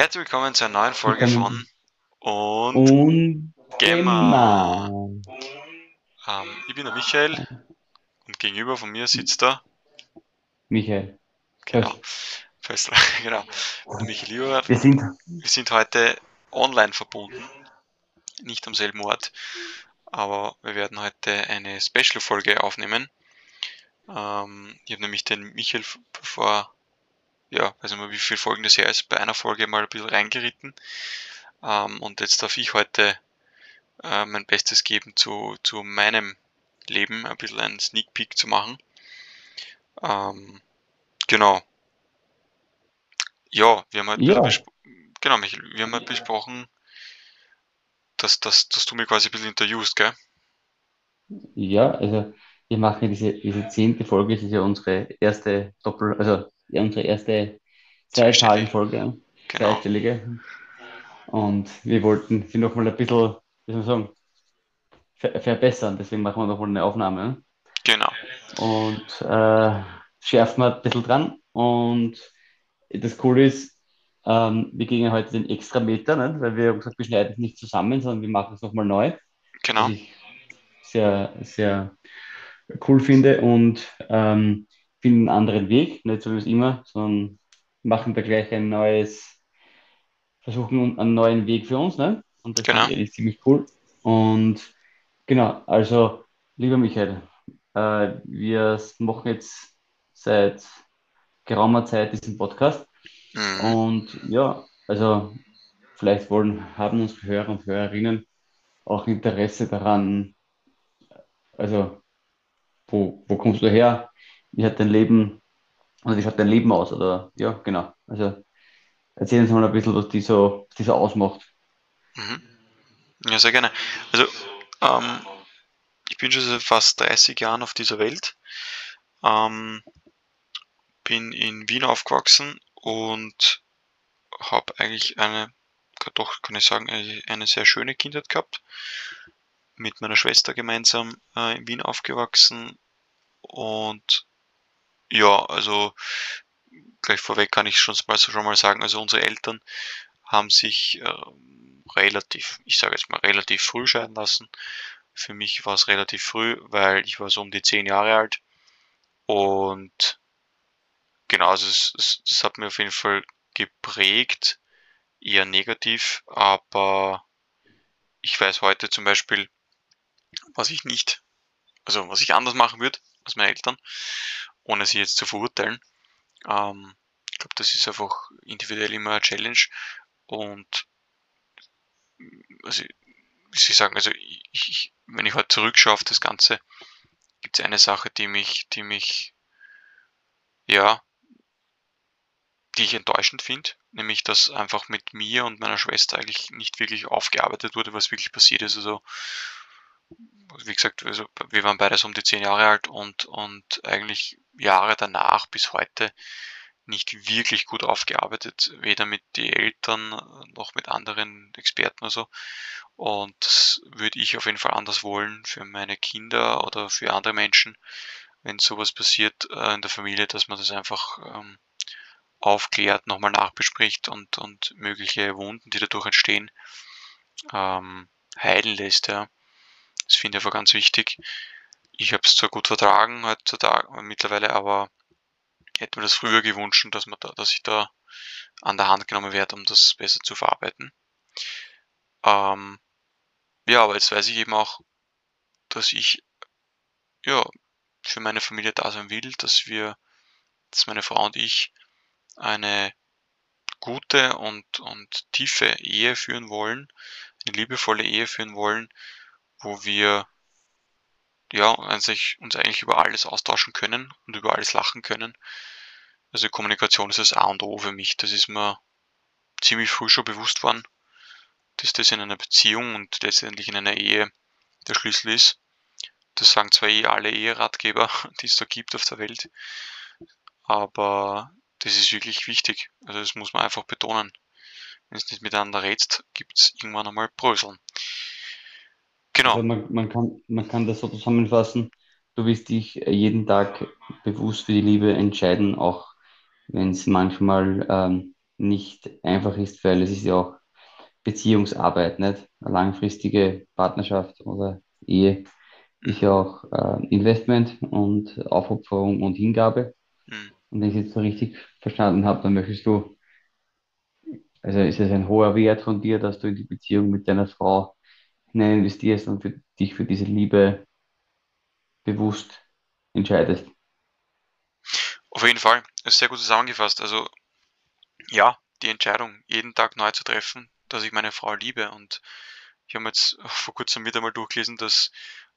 Herzlich willkommen zu einer neuen Folge von Und Und Gamer. Gemma. Ähm, ich bin der Michael und gegenüber von mir sitzt der, Michael. genau. Fessler, genau, der Michael Lieber. Wir sind, Wir sind heute online verbunden, nicht am selben Ort, aber wir werden heute eine Special-Folge aufnehmen. Ähm, ich habe nämlich den Michael vor, ja, weiß nicht mehr wie viele Folgen das her ist, bei einer Folge mal ein bisschen reingeritten. Ähm, und jetzt darf ich heute äh, mein Bestes geben zu, zu meinem Leben, ein bisschen einen Sneak Peek zu machen. Ähm, genau. Ja, wir haben halt ein bisschen ja, genau, Michael, wir haben halt besprochen, dass, dass, dass du mich quasi ein bisschen interviewst, gell? ja, also wir machen ja diese, diese zehnte Folge, das ist ja unsere erste Doppel, also ja, unsere erste Zweistellig. Zweizahlenfolge, Genau. zweistellige. Und wir wollten sie nochmal ein bisschen, wie soll man sagen, ver verbessern, deswegen machen wir nochmal eine Aufnahme. Genau. Und äh, schärfen wir ein bisschen dran. Und das Coole ist, ähm, wir gehen ja heute den Extrameter, ne? Weil wir haben gesagt, wir schneiden es nicht zusammen, sondern wir machen es nochmal neu. Genau. sehr, sehr cool finde und ähm, finden einen anderen Weg, nicht so wie es immer, sondern machen da gleich ein neues, versuchen einen neuen Weg für uns, ne? Und das finde Genau. ich eigentlich ziemlich cool. Und genau, also, lieber Michael, äh, wir machen jetzt seit geraumer Zeit diesen Podcast Mhm. und ja, also vielleicht wollen, haben unsere Hörer und Hörerinnen auch Interesse daran, also wo, wo kommst du her? Wie hat dein Leben, oder wie schaut dein Leben aus? Oder ja, genau. Also erzähl uns mal ein bisschen, was die so, was die so ausmacht. Mhm. Ja, sehr gerne. Also, ähm, ich bin schon seit fast 30 Jahren auf dieser Welt. Ähm, bin in Wien aufgewachsen und habe eigentlich eine, doch kann ich sagen, eine, eine sehr schöne Kindheit gehabt. Mit meiner Schwester gemeinsam äh, in Wien aufgewachsen. Und ja, also gleich vorweg kann ich schon mal, schon mal sagen, also unsere Eltern haben sich ähm, relativ, ich sage jetzt mal relativ früh scheiden lassen. Für mich war es relativ früh, weil ich war so um die zehn Jahre alt. Und genau, also es, es, das hat mir auf jeden Fall geprägt, eher negativ, aber ich weiß heute zum Beispiel, was ich nicht, also was ich anders machen würde als meine Eltern, ohne sie jetzt zu verurteilen. Ähm, ich glaube, das ist einfach individuell immer eine Challenge und also, wie ich sagen, also ich, ich, wenn ich heute zurückschaue auf das Ganze, gibt es eine Sache, die mich, die mich, ja, die ich enttäuschend finde, nämlich dass einfach mit mir und meiner Schwester eigentlich nicht wirklich aufgearbeitet wurde, was wirklich passiert ist. Also, wie gesagt, also wir waren beide so um die zehn Jahre alt und, und eigentlich Jahre danach bis heute nicht wirklich gut aufgearbeitet, weder mit den Eltern noch mit anderen Experten oder so. Und das würde ich auf jeden Fall anders wollen für meine Kinder oder für andere Menschen, wenn sowas passiert äh, in der Familie, dass man das einfach ähm, aufklärt, nochmal nachbespricht und, und mögliche Wunden, die dadurch entstehen, ähm, heilen lässt. Ja. Das finde ich einfach ganz wichtig. Ich habe es zwar gut vertragen heutzutage mittlerweile, aber hätte mir das früher gewünscht, dass, man da, dass ich da an der Hand genommen werde, um das besser zu verarbeiten. Ähm, ja, aber jetzt weiß ich eben auch, dass ich ja für meine Familie da sein will, dass wir, dass meine Frau und ich eine gute und, und tiefe Ehe führen wollen, eine liebevolle Ehe führen wollen, wo wir ja eigentlich, uns eigentlich über alles austauschen können und über alles lachen können. Also Kommunikation ist das A und O für mich. Das ist mir ziemlich früh schon bewusst worden, dass das in einer Beziehung und letztendlich in einer Ehe der Schlüssel ist. Das sagen zwar eh alle Eheratgeber, die es da gibt auf der Welt, aber das ist wirklich wichtig. Also das muss man einfach betonen. Wenn es nicht miteinander redst, gibt es irgendwann einmal Bröseln. Genau. Also man, man kann, man kann das so zusammenfassen. Du wirst dich jeden Tag bewusst für die Liebe entscheiden, auch wenn es manchmal ähm, nicht einfach ist, weil es ist ja auch Beziehungsarbeit, nicht? Eine langfristige Partnerschaft oder Ehe ist ja auch äh, Investment und Aufopferung und Hingabe. Mhm. Und wenn ich es jetzt so richtig verstanden habe, dann möchtest du, also ist es ein hoher Wert von dir, dass du in die Beziehung mit deiner Frau hinein investierst und für dich für diese Liebe bewusst entscheidest. Auf jeden Fall, ist sehr gut zusammengefasst. Also ja, die Entscheidung, jeden Tag neu zu treffen, dass ich meine Frau liebe. Und ich habe jetzt vor kurzem wieder mal durchgelesen, dass,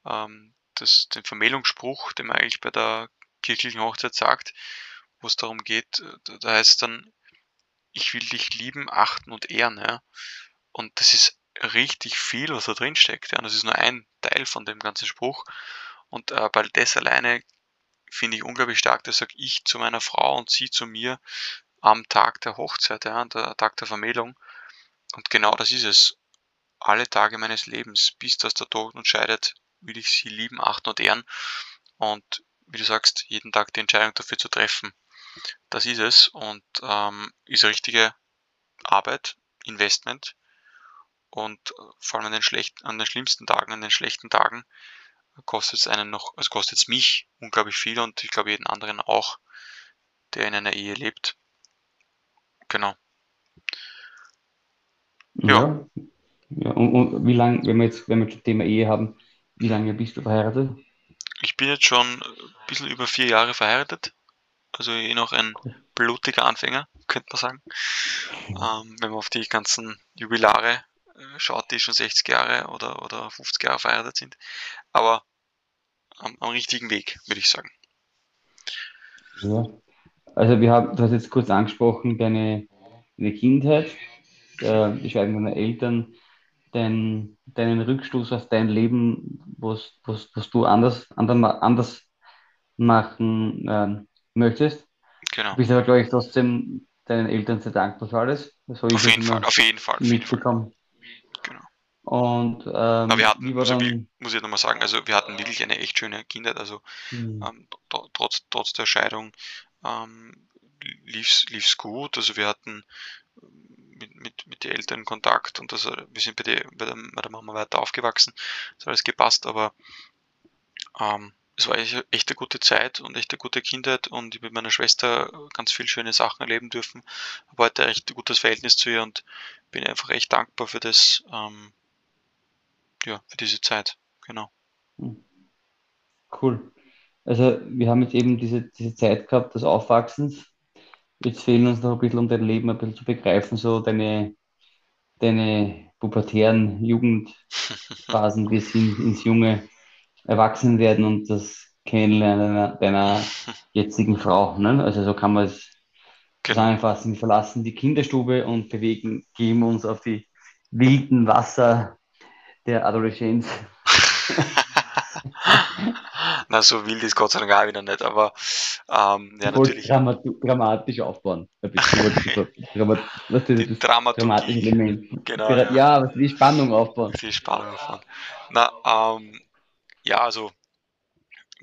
ähm, dass den Vermählungsspruch, den man eigentlich bei der kirchlichen Hochzeit sagt, wo es darum geht, da heißt dann, ich will dich lieben, achten und ehren. Ja? Und das ist richtig viel, was da drin steckt. Ja? Und das ist nur ein Teil von dem ganzen Spruch. Und äh, weil das alleine finde ich unglaublich stark, das sage ich zu meiner Frau und sie zu mir am Tag der Hochzeit, ja, der Tag der Vermählung. Und genau das ist es. Alle Tage meines Lebens, bis dass der Tod uns scheidet, will ich sie lieben, achten und ehren. Und wie du sagst, jeden Tag die Entscheidung dafür zu treffen. Das ist es und ähm, ist richtige Arbeit, Investment. Und äh, vor allem an den, schlecht, an den schlimmsten Tagen, an den schlechten Tagen, kostet es einen noch, also kostet es mich unglaublich viel und ich glaube jeden anderen auch, der in einer Ehe lebt. Genau. Ja. ja. Und, und wie lange, wenn wir jetzt, wenn wir das Thema Ehe haben, wie lange bist du verheiratet? Ich bin jetzt schon ein bisschen über vier Jahre verheiratet. Also eh noch ein blutiger Anfänger, könnte man sagen. Ähm, wenn man auf die ganzen Jubilare äh, schaut, die schon 60 Jahre oder, oder 50 Jahre verheiratet sind. Aber am, am richtigen Weg, würde ich sagen. Ja. Also wir haben, du hast jetzt kurz angesprochen, deine, deine Kindheit, äh, die Scheidung deiner Eltern, dein, deinen Rückstoß auf dein Leben, was, was, was du anders, anders, machen äh, möchtest. Genau. Du bist aber, glaube ich, trotzdem deinen Eltern sehr dankbar für alles. Das auf, jeden Fall, auf jeden Fall, auf jeden Fall. Genau. Und ähm, Aber wir hatten, also wie, muss ich nochmal sagen, also wir hatten wirklich eine echt schöne Kindheit. Also Mhm. ähm, trotz, trotz der Scheidung ähm, lief's, lief's gut. Also wir hatten ähm, mit, mit, mit den Eltern Kontakt und also wir sind bei, der, bei, der, bei der Mama weiter aufgewachsen. Es hat alles gepasst, aber ähm, es war echt, echt eine gute Zeit und echt eine gute Kindheit und ich mit meiner Schwester ganz viele schöne Sachen erleben dürfen. Habe heute echt ein gutes Verhältnis zu ihr und bin einfach echt dankbar für das, ähm, ja, für diese Zeit. Genau. Mhm. Cool. Also wir haben jetzt eben diese, diese Zeit gehabt des Aufwachsens. Jetzt fehlen uns noch ein bisschen, um dein Leben ein bisschen zu begreifen, so deine, deine pubertären Jugendphasen bis hin ins junge Erwachsenwerden und das Kennenlernen deiner, deiner jetzigen Frau. Ne? Also so kann man es Genau. zusammenfassen. Wir verlassen die Kinderstube und bewegen, geben uns auf die wilden Wasser der Adoleszenz. Na, so wild ist Gott sei Dank auch wieder nicht, aber ähm, ja, natürlich. dramat dramatisch aufbauen. So Dramat was ist Die das Dramaturgie. dramatische Element. Genau, ja. Ja, was die Spannung aufbauen. Viel Spannung davon. Na, ähm, ja, also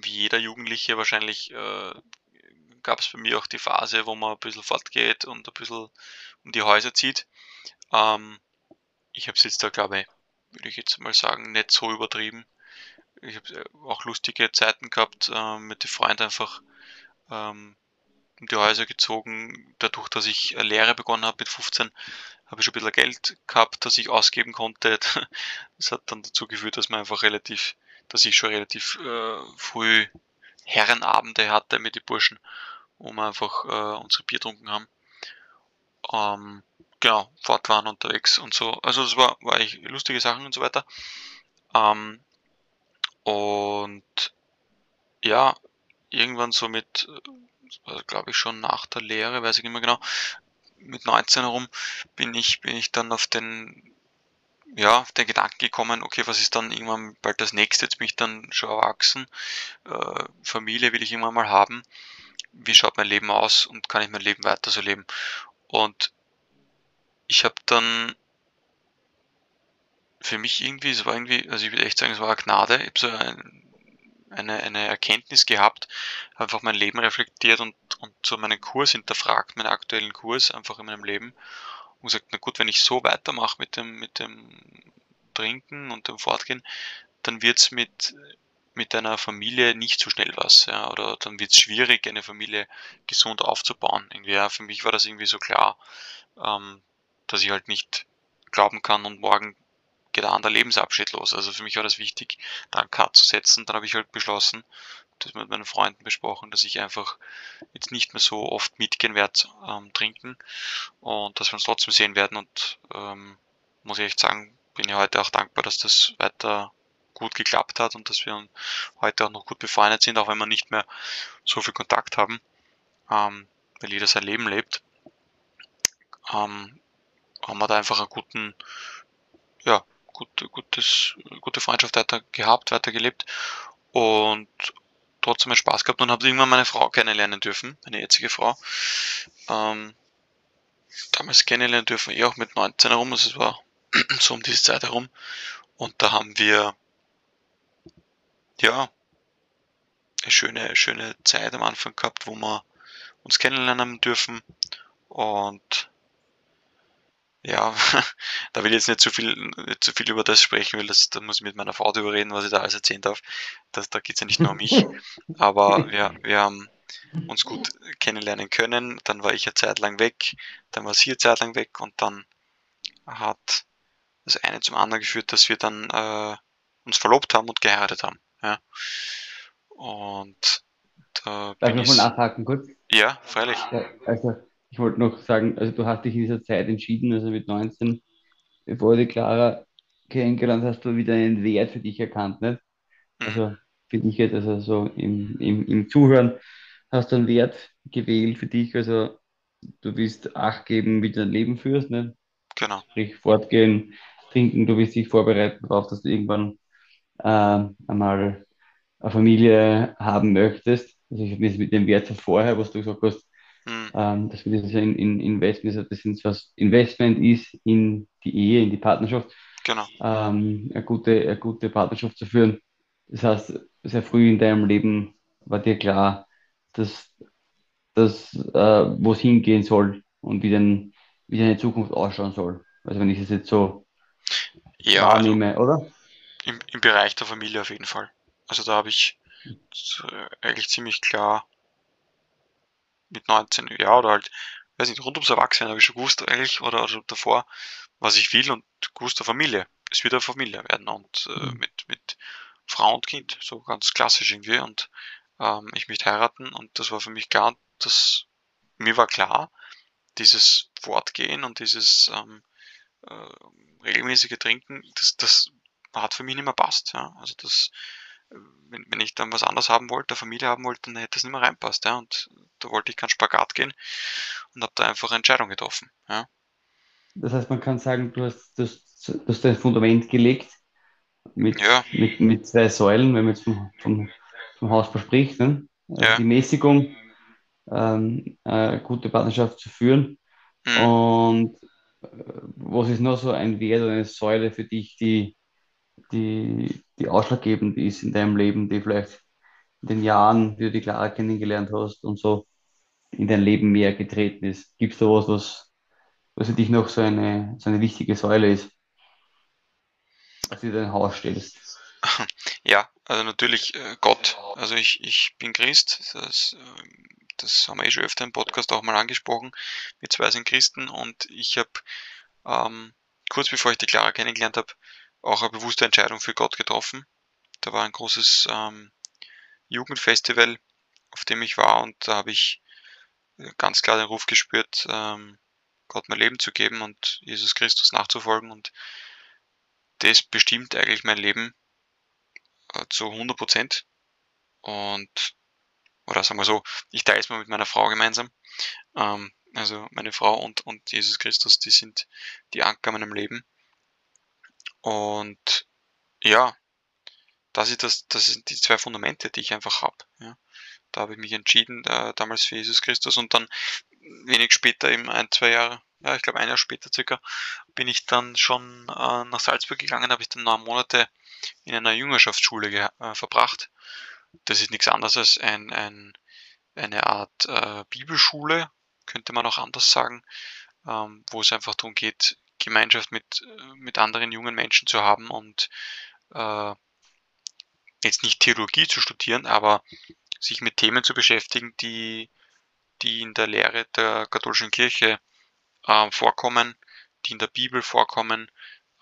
wie jeder Jugendliche wahrscheinlich äh, gab es bei mir auch die Phase, wo man ein bisschen fortgeht und ein bisschen um die Häuser zieht. Ähm, ich habe es jetzt da, glaube ich, würde ich jetzt mal sagen, nicht so übertrieben. Ich habe auch lustige Zeiten gehabt, äh, mit den Freunden einfach ähm, um die Häuser gezogen. Dadurch, dass ich Lehre begonnen habe mit 15, habe ich schon ein bisschen Geld gehabt, das ich ausgeben konnte. Das hat dann dazu geführt, dass man einfach relativ, dass ich schon relativ äh, früh Herrenabende hatte mit den Burschen, wo wir einfach äh, unsere Bier getrunken haben. Ähm, genau, fort waren unterwegs und so. Also das war, war echt lustige Sachen und so weiter. Ähm, und ja, irgendwann so mit, glaube ich schon nach der Lehre, weiß ich nicht mehr genau, mit 19 herum bin ich, bin ich dann auf den, ja, auf den Gedanken gekommen, okay, was ist dann irgendwann bald das nächste? Jetzt bin ich dann schon erwachsen, äh, Familie will ich irgendwann mal haben. Wie schaut mein Leben aus und kann ich mein Leben weiter so leben? Und ich habe dann für mich irgendwie, es war irgendwie, also ich würde echt sagen, es war eine Gnade. Ich habe so ein, eine, eine Erkenntnis gehabt, einfach mein Leben reflektiert und und so meinen Kurs hinterfragt, meinen aktuellen Kurs einfach in meinem Leben und gesagt, na gut, wenn ich so weitermache mit dem, mit dem Trinken und dem Fortgehen, dann wird's mit, mit einer Familie nicht so schnell was, ja, oder dann wird's schwierig, eine Familie gesund aufzubauen. Irgendwie, ja, für mich war das irgendwie so klar, ähm, dass ich halt nicht glauben kann und morgen geht ein anderer Lebensabschnitt los. Also für mich war das wichtig, da einen Cut zu setzen. Dann habe ich halt beschlossen, das mit meinen Freunden besprochen, dass ich einfach jetzt nicht mehr so oft mitgehen werde ähm, trinken und dass wir uns trotzdem sehen werden und ähm, muss ich echt sagen, bin ich heute auch dankbar, dass das weiter gut geklappt hat und dass wir heute auch noch gut befreundet sind, auch wenn wir nicht mehr so viel Kontakt haben, ähm, weil jeder sein Leben lebt, ähm, haben wir da einfach einen guten, ja, gute, gutes, gute Freundschaft weiter gehabt, weiter gelebt und trotzdem Spaß gehabt und habe irgendwann meine Frau kennenlernen dürfen, meine jetzige Frau. Ähm, damals kennenlernen dürfen, eh auch mit 19 herum, also es war so um diese Zeit herum. Und da haben wir, ja, eine schöne, schöne Zeit am Anfang gehabt, wo wir uns kennenlernen dürfen. Und ja, da will ich jetzt nicht zu viel, nicht zu viel über das sprechen, weil das, da muss ich mit meiner Frau darüber reden, was ich da alles erzählen darf. Das, da geht's ja nicht nur um mich. Aber ja, wir haben uns gut kennenlernen können. Dann war ich eine Zeit lang weg, dann war sie eine Zeit lang weg und dann hat das eine zum anderen geführt, dass wir dann äh, uns verlobt haben und geheiratet haben. Ja. Und da Darf ich mal nachhaken kurz? Ja, freilich. Ja, also ich wollte noch sagen, also du hast dich in dieser Zeit entschieden, also mit 19, bevor du Clara kennengelernt hast, du wieder einen Wert für dich erkannt, nicht? Mhm. Also für dich jetzt, also so im, im, im Zuhören hast du einen Wert gewählt für dich, also du willst Acht geben, wie du dein Leben führst, nicht? Genau. Sprich, fortgehen, trinken, du willst dich vorbereiten darauf, dass du irgendwann äh, einmal eine Familie haben möchtest. Also ich habe das mit dem Wert von vorher, was du gesagt hast. Ähm, dass wir das in, in Investment, also das sind was Investment ist in die Ehe, in die Partnerschaft. Genau. Ähm, eine, gute, eine gute Partnerschaft zu führen. Das heißt, sehr früh in deinem Leben war dir klar, dass, dass äh, wo es hingehen soll und wie, denn, wie deine Zukunft ausschauen soll. Also wenn ich es jetzt so ja, also wahrnehme, also oder? Im, Im Bereich der Familie auf jeden Fall. Also da habe ich eigentlich ziemlich klar mit 19 Jahren oder halt, weiß nicht, rund ums Erwachsene habe ich schon gewusst eigentlich oder, oder davor, was ich will und gewusst der Familie. Es wird eine Familie werden und äh, mhm. mit, mit Frau und Kind, so ganz klassisch irgendwie und ähm, ich möchte heiraten und das war für mich klar, dass mir war klar, dieses Fortgehen und dieses ähm, äh, regelmäßige Trinken, das, das hat für mich nicht mehr passt. Ja. Also das wenn, wenn ich dann was anderes haben wollte, eine Familie haben wollte, dann hätte das nicht mehr reinpasst. Ja? Und da wollte ich keinen Spagat gehen und habe da einfach eine Entscheidung getroffen. Ja? Das heißt, man kann sagen, du hast, das, du hast ein Fundament gelegt mit, ja. mit, mit zwei Säulen, wenn man jetzt vom, vom, vom Haus verspricht. Ne? Also ja. Die Mäßigung, ähm, eine gute Partnerschaft zu führen. Mhm. Und äh, was ist noch so ein Wert oder eine Säule für dich, die, die, die ausschlaggebend ist in deinem Leben, die vielleicht in den Jahren, wie du die Clara kennengelernt hast und so in dein Leben mehr getreten ist? Gibt es da was, was, was für dich noch so eine, so eine wichtige Säule ist, als du dein Haus stellst? Ja, also natürlich äh, Gott. Also ich, ich bin Christ, das, das haben wir eh schon öfter im Podcast auch mal angesprochen. Wir zwei sind Christen und ich habe ähm, kurz bevor ich die Clara kennengelernt habe, auch eine bewusste Entscheidung für Gott getroffen. Da war ein großes ähm, Jugendfestival, auf dem ich war und da habe ich äh, ganz klar den Ruf gespürt, ähm, Gott mein Leben zu geben und Jesus Christus nachzufolgen und das bestimmt eigentlich mein Leben äh, zu 100 Prozent und oder sagen wir so, ich teile es mal mit meiner Frau gemeinsam. Ähm, also meine Frau und, und Jesus Christus, die sind die Anker meinem Leben. Und ja, das ist das, das sind die zwei Fundamente, die ich einfach habe. Ja. Da habe ich mich entschieden, äh, damals für Jesus Christus und dann wenig später, eben ein, zwei Jahre, ja, ich glaube ein Jahr später circa, bin ich dann schon äh, nach Salzburg gegangen, habe ich dann neun Monate in einer Jüngerschaftsschule äh, verbracht. Das ist nichts anderes als ein, ein eine Art äh, Bibelschule, könnte man auch anders sagen, ähm, wo es einfach darum geht, Gemeinschaft mit, mit anderen jungen Menschen zu haben und äh, jetzt nicht Theologie zu studieren, aber sich mit Themen zu beschäftigen, die, die in der Lehre der katholischen Kirche äh, vorkommen, die in der Bibel vorkommen,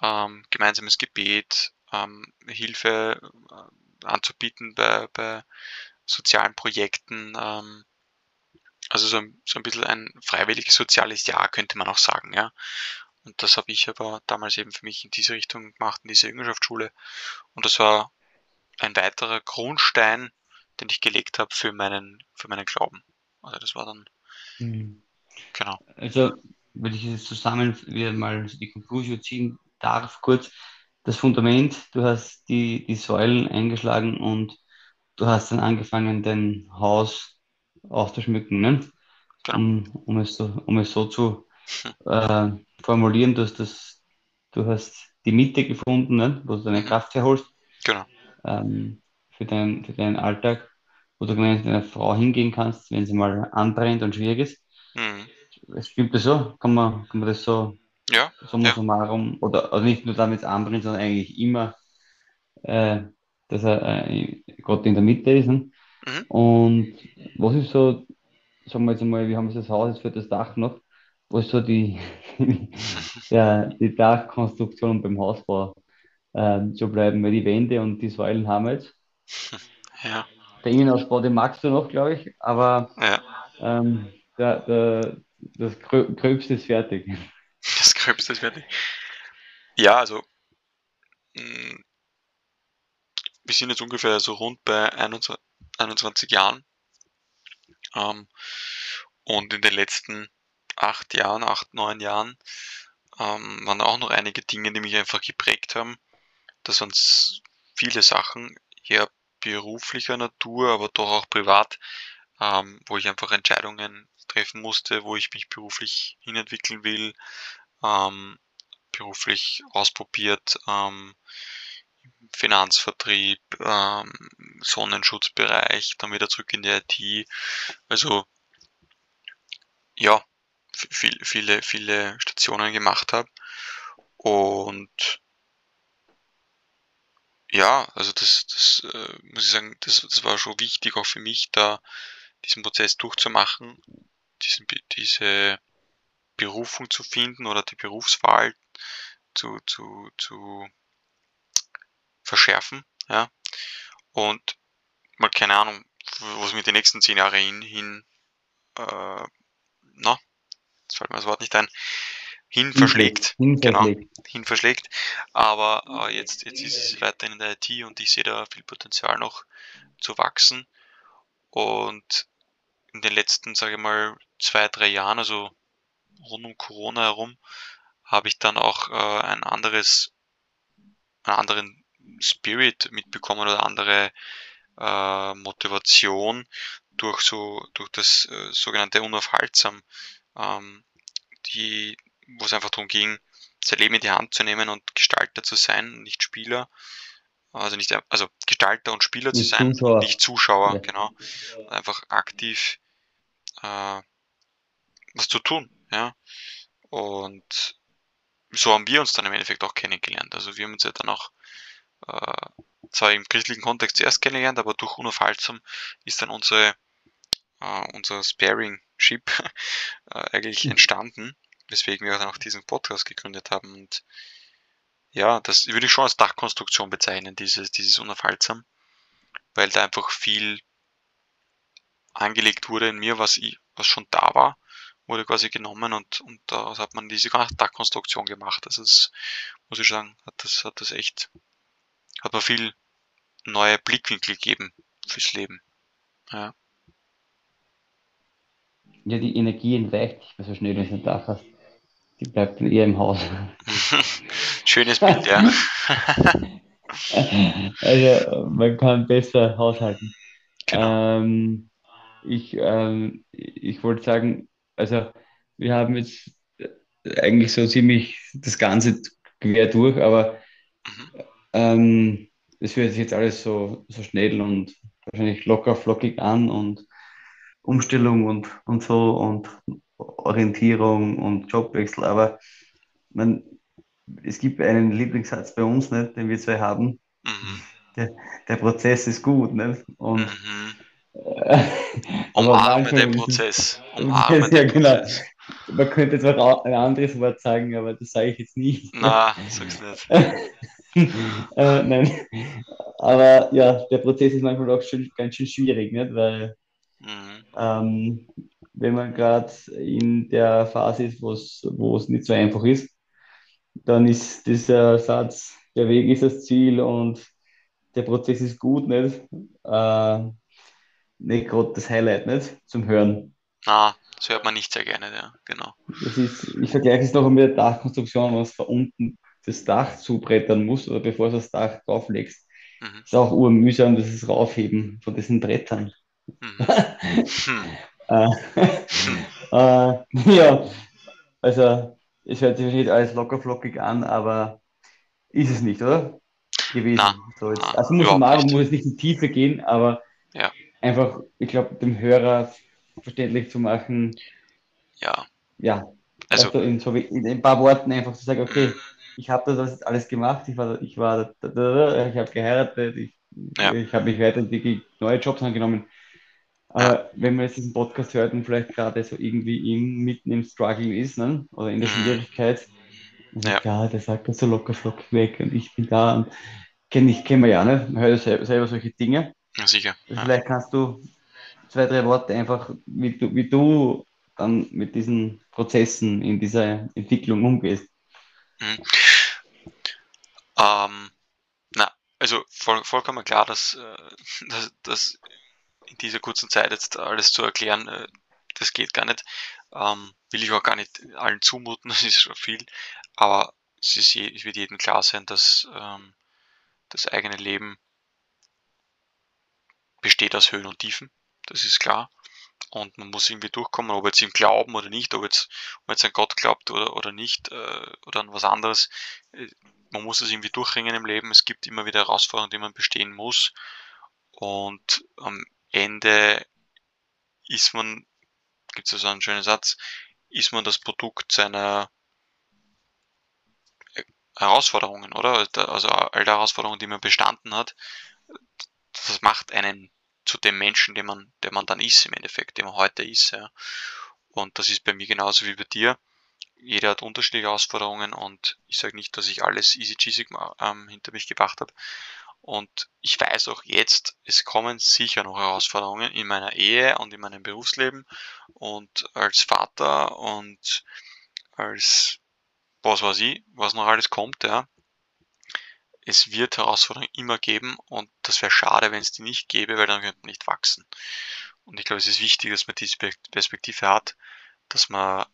ähm, gemeinsames Gebet, ähm, Hilfe äh, anzubieten bei, bei sozialen Projekten. Ähm, also so, so ein bisschen ein freiwilliges soziales Jahr könnte man auch sagen, ja. Und das habe ich aber damals eben für mich in diese Richtung gemacht, in diese Jüngerschaftsschule. Und das war ein weiterer Grundstein, den ich gelegt habe für meinen, für meinen Glauben. Also das war dann, Mhm. genau. Also, wenn ich es zusammen wieder mal die Conclusio ziehen darf, kurz, das Fundament, du hast die, die Säulen eingeschlagen und du hast dann angefangen, dein Haus auszuschmücken, ne? Genau. Um, um es so, um es so zu äh, formulieren, du hast das, du hast die Mitte gefunden, ne? Wo du deine. Kraft herholst, Genau. ähm, für deinen, für deinen Alltag, wo du mit deiner Frau hingehen kannst, wenn sie mal anbrennt und schwierig ist. Mhm. Stimmt das so? Kann man, kann man das so Ja, summa ja. summarum, oder also nicht nur damit anbringt, sondern eigentlich immer, äh, dass er äh, Gott in der Mitte ist. Ne? Mhm. Und was ist so, sagen wir jetzt einmal, wir haben jetzt das Haus jetzt für das Dach noch, ist so die, ja, die Dachkonstruktion beim Hausbau ähm, zu bleiben, weil die Wände und die Säulen haben wir jetzt. Ja, Der Innenausbau, den magst du noch, glaube ich, aber ja. ähm, der, der, das Grö Gröbste ist fertig. Das Gröbste ist fertig. Ja, also mh, wir sind jetzt ungefähr so rund bei 21, 21 Jahren. Ähm, und in den letzten acht Jahren, acht, neun Jahren, ähm, waren auch noch einige Dinge, die mich einfach geprägt haben. Das waren viele Sachen, eher beruflicher Natur, aber doch auch privat, ähm, wo ich einfach Entscheidungen treffen musste, wo ich mich beruflich hinentwickeln will, ähm, beruflich ausprobiert, ähm, Finanzvertrieb, ähm, Sonnenschutzbereich, dann wieder zurück in die IT. Also ja, viel, viele, viele Stationen gemacht habe. Und ja, also das, das äh, muss ich sagen, das, das war schon wichtig auch für mich, da diesen Prozess durchzumachen, diesen, diese Berufung zu finden oder die Berufswahl zu, zu, zu verschärfen, ja. Und mal keine Ahnung, was mir die nächsten zehn Jahre hin, hin äh, na, jetzt fällt mir das Wort nicht ein, hin verschlägt, Hin genau, hin verschlägt. Aber äh, jetzt, jetzt ist es weiterhin in der IT und ich sehe da viel Potenzial noch zu wachsen. Und in den letzten, sage ich mal, zwei, drei Jahren, also rund um Corona herum, habe ich dann auch äh, ein anderes, einen anderen Spirit mitbekommen oder andere äh, Motivation durch so durch das äh, sogenannte Unaufhaltsam, ähm, die, wo es einfach darum ging, sein Leben in die Hand zu nehmen und Gestalter zu sein, nicht Spieler. Also nicht also Gestalter und Spieler zu Nicht sein, Zuschauer. nicht Zuschauer, Ja. genau. Einfach aktiv äh, was zu tun, ja. Und so haben wir uns dann im Endeffekt auch kennengelernt. Also wir haben uns ja dann auch äh, zwar im christlichen Kontext zuerst kennengelernt, aber durch Unaufhaltsam ist dann unsere, äh, unser Sparing-Ship äh, eigentlich Hm. entstanden, weswegen wir dann auch diesen Podcast gegründet haben. Und ja, das würde ich schon als Dachkonstruktion bezeichnen, dieses, dieses Unaufhaltsam, weil da einfach viel angelegt wurde in mir, was, ich, was schon da war, wurde quasi genommen und, und daraus hat man diese Dachkonstruktion gemacht. Also das muss ich sagen, hat das, hat das echt, hat mir viel neue Blickwinkel gegeben fürs Leben. Ja. Ja, die Energie entweicht nicht mehr so schnell, wenn du ein Dach hast. Die bleibt dann eher im Haus. Schönes Bild, ja. Also, man kann besser haushalten. Genau. Ähm, ich, ähm, ich wollte sagen, also wir haben jetzt eigentlich so ziemlich das Ganze quer durch, aber Mhm. ähm, das hört sich jetzt alles so, so schnell und wahrscheinlich locker flockig an und Umstellung und, und so und Orientierung und Jobwechsel. Aber man, es gibt einen Lieblingssatz bei uns, nicht, den wir zwei haben. Mhm. Der, der Prozess ist gut. Nicht? Und Mhm. äh, Umarme den Prozess. Umarme ja den genau. Prozess. Man könnte jetzt auch ein anderes Wort sagen, aber das sage ich jetzt nicht. Na, sag's nicht. äh, nein. Aber ja, der Prozess ist manchmal auch schon, ganz schön schwierig, nicht? Weil Mhm. ähm, wenn man gerade in der Phase ist, wo es es nicht so einfach ist, dann ist dieser Satz, der Weg ist das Ziel und der Prozess ist gut, nicht? Äh, nicht gerade das Highlight, nicht? Zum Hören. Na, das hört man nicht sehr gerne, ja, genau. Ist, ich vergleiche es noch mit der Dachkonstruktion, wenn man von unten das Dach zubrettern muss oder bevor du das Dach drauflegst. Mhm. Ist auch urmühsam, das ist Raufheben von diesen Brettern. Mhm. Hm. Äh, Hm. äh, ja, also es hört sich nicht alles lockerflockig an, aber ist es nicht, oder? Gewesen. Na, So jetzt, na, also muss man muss jetzt nicht in die Tiefe gehen, aber Ja. einfach, ich glaube, dem Hörer verständlich zu machen, Ja, ja, also, du, in, so wie, in ein paar Worten einfach zu sagen, okay, ich habe das alles gemacht, ich war, ich war, ich habe geheiratet, ich, Ja. ich habe mich weiterentwickelt, neue Jobs angenommen. Aber wenn man jetzt diesen Podcast hört und vielleicht gerade so irgendwie im, mitten im Struggle ist, ne? oder in der Mhm. Schwierigkeit, Ja. ja, der sagt das so locker flockig weg und ich bin da und kenne ich, kennen wir ja, ne? Man hört ja selber, selber solche Dinge. ja, sicher. Also Ja. vielleicht kannst du zwei, drei Worte einfach, wie du, wie du dann mit diesen Prozessen in dieser Entwicklung umgehst. Mhm. Ähm, na, also voll, vollkommen klar, dass, äh, dass, dass in dieser kurzen Zeit jetzt alles zu erklären, äh, das geht gar nicht. Ähm, will ich auch gar nicht allen zumuten, das ist schon viel. Aber es, ist je, es wird jedem klar sein, dass ähm, das eigene Leben besteht aus Höhen und Tiefen. Das ist klar. Und man muss irgendwie durchkommen, ob jetzt im Glauben oder nicht, ob jetzt, ob jetzt an Gott glaubt oder, oder nicht, äh, oder an was anderes. Äh, Man muss es irgendwie durchringen im Leben. Es gibt immer wieder Herausforderungen, die man bestehen muss. Und am Ende ist man, gibt es also einen schönen Satz, ist man das Produkt seiner äh, Herausforderungen, oder? Also all der Herausforderungen, die man bestanden hat, das macht einen zu dem Menschen, der man, der man dann ist im Endeffekt, der man heute ist. Ja. Und das ist bei mir genauso wie bei dir. Jeder hat unterschiedliche Herausforderungen und ich sage nicht, dass ich alles easy cheesy ähm, hinter mich gebracht habe. Und ich weiß auch jetzt, es kommen sicher noch Herausforderungen in meiner Ehe und in meinem Berufsleben und als Vater und als was weiß ich, was noch alles kommt, ja. Es wird Herausforderungen immer geben und das wäre schade, wenn es die nicht gäbe, weil dann könnte man nicht wachsen. Und ich glaube, es ist wichtig, dass man diese Perspektive hat, dass man,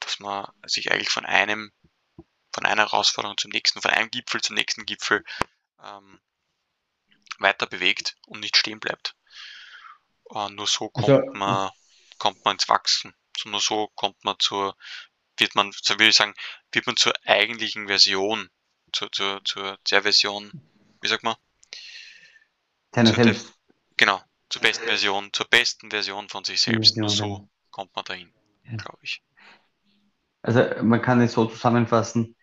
dass man sich eigentlich von einem, von einer Herausforderung zum nächsten, von einem Gipfel zum nächsten Gipfel ähm, weiter bewegt und nicht stehen bleibt. Äh, nur so kommt Also- man, kommt man ins Wachsen. So, nur so kommt man zur, wird man, so würde ich sagen, wird man zur eigentlichen Version, zur, zur, zur der Version, wie sagt man? Deiner So, der- selbst. Genau, zur besten Version, zur besten Version von sich selbst. Nur so kommt man dahin, Ja. glaube ich. Also man kann es so zusammenfassen,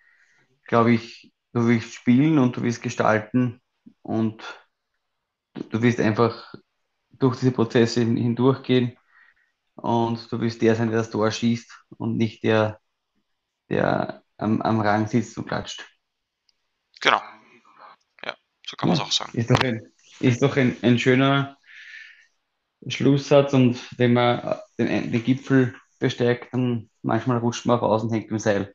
glaube ich, du willst spielen und du willst gestalten und du, willst einfach durch diese Prozesse hin- hindurchgehen und du willst der sein, der das Tor schießt und nicht der, der am, am Rang sitzt und klatscht. Genau. Ja, so kann man es Ja. auch sagen. Ist doch ein, ist doch ein, ein schöner Schlusssatz und wenn man den, den Gipfel besteigt, dann manchmal rutscht man auch aus und hängt im Seil.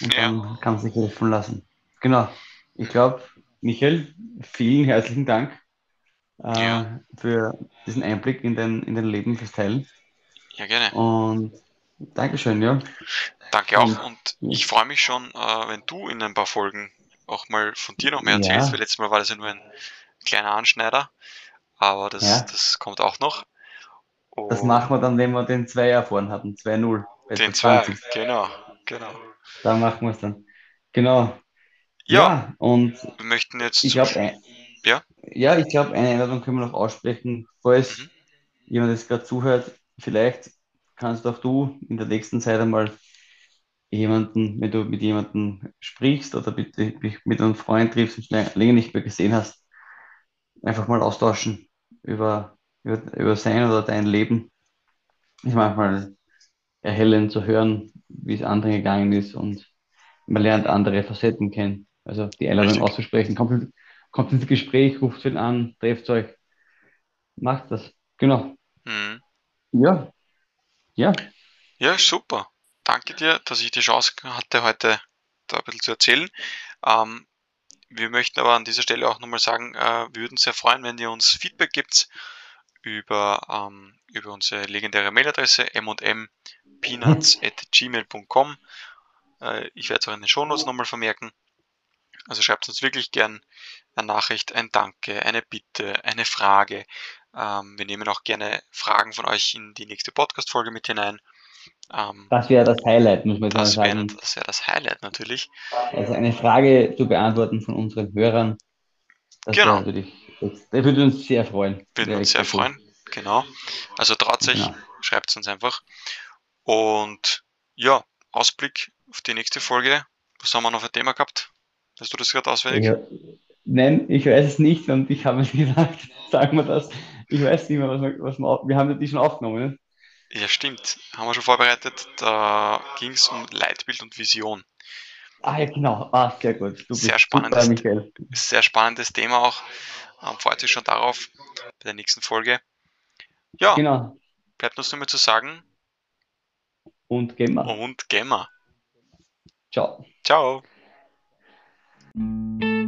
Und Ja. dann kann man sich helfen lassen. Genau. Ich glaube, Michael, vielen herzlichen Dank äh, Ja. für diesen Einblick in dein, in dein Leben, fürs Teilen. Ja, gerne. Und Dankeschön, ja. Danke auch. Und- Und ich freue mich schon, äh, wenn du in ein paar Folgen auch mal von dir noch mehr Ja. erzählst, weil letztes Mal war das ja nur ein kleiner Anschneider. Aber das, Ja. das kommt auch noch. Das Und machen wir dann, wenn wir den Zweier vorn hatten, 2-0. bei den 20. zwei, genau, genau. Da machen wir es dann. Genau. Ja, Ja, und wir möchten jetzt ich glaube, ja? ja, ich glaube, eine Einladung können wir noch aussprechen, falls Mhm. jemand jetzt gerade zuhört, vielleicht kannst auch du in der nächsten Zeit einmal jemanden, wenn du mit jemandem sprichst oder mit, mit einem Freund triffst und länger, länger nicht mehr gesehen hast, einfach mal austauschen über, über, über sein oder dein Leben. Ist manchmal erhellend zu hören, wie es anderen gegangen ist und man lernt andere Facetten kennen. Also die Einladung Richtig. auszusprechen. Kommt, kommt ins Gespräch, ruft ihn an, trefft euch, macht das. Genau. Mhm. Ja. Ja. Ja, super. Danke dir, dass ich die Chance hatte, heute da ein bisschen zu erzählen. Ähm, wir möchten aber an dieser Stelle auch nochmal sagen, äh, wir würden uns sehr freuen, wenn ihr uns Feedback gibt über, ähm, über unsere legendäre Mailadresse mmpeanuts.gmail.com. Äh, ich werde es auch in den Shownotes nochmal vermerken. Also schreibt uns wirklich gern eine Nachricht, ein Danke, eine Bitte, eine Frage. Ähm, wir nehmen auch gerne Fragen von euch in die nächste Podcast-Folge mit hinein. Ähm, das wäre das Highlight, muss man das sagen. Wär, das wäre das Highlight natürlich. Also eine Frage zu beantworten von unseren Hörern. Das genau. Natürlich, das, das würde uns sehr freuen. Würde uns sehr freuen, genau. Also traut sich, genau. schreibt es uns einfach. Und ja, Ausblick auf die nächste Folge. Was haben wir noch für ein Thema gehabt? Hast du das gerade auswendig? Ja. Nein, ich weiß es nicht und ich habe mir gedacht, sagen wir das. Ich weiß nicht mehr, was wir, was wir, wir haben die schon aufgenommen. Ne? Ja, stimmt. Haben wir schon vorbereitet. Da ging es um Leitbild und Vision. Ah ja, genau. Ah, sehr gut. Du sehr spannendes, super, sehr spannendes Thema auch. Ähm, freut sich schon darauf bei der nächsten Folge. Ja, genau. bleibt uns nur mehr zu sagen. Und Gemma. Und Gemma. Ciao. Ciao. Música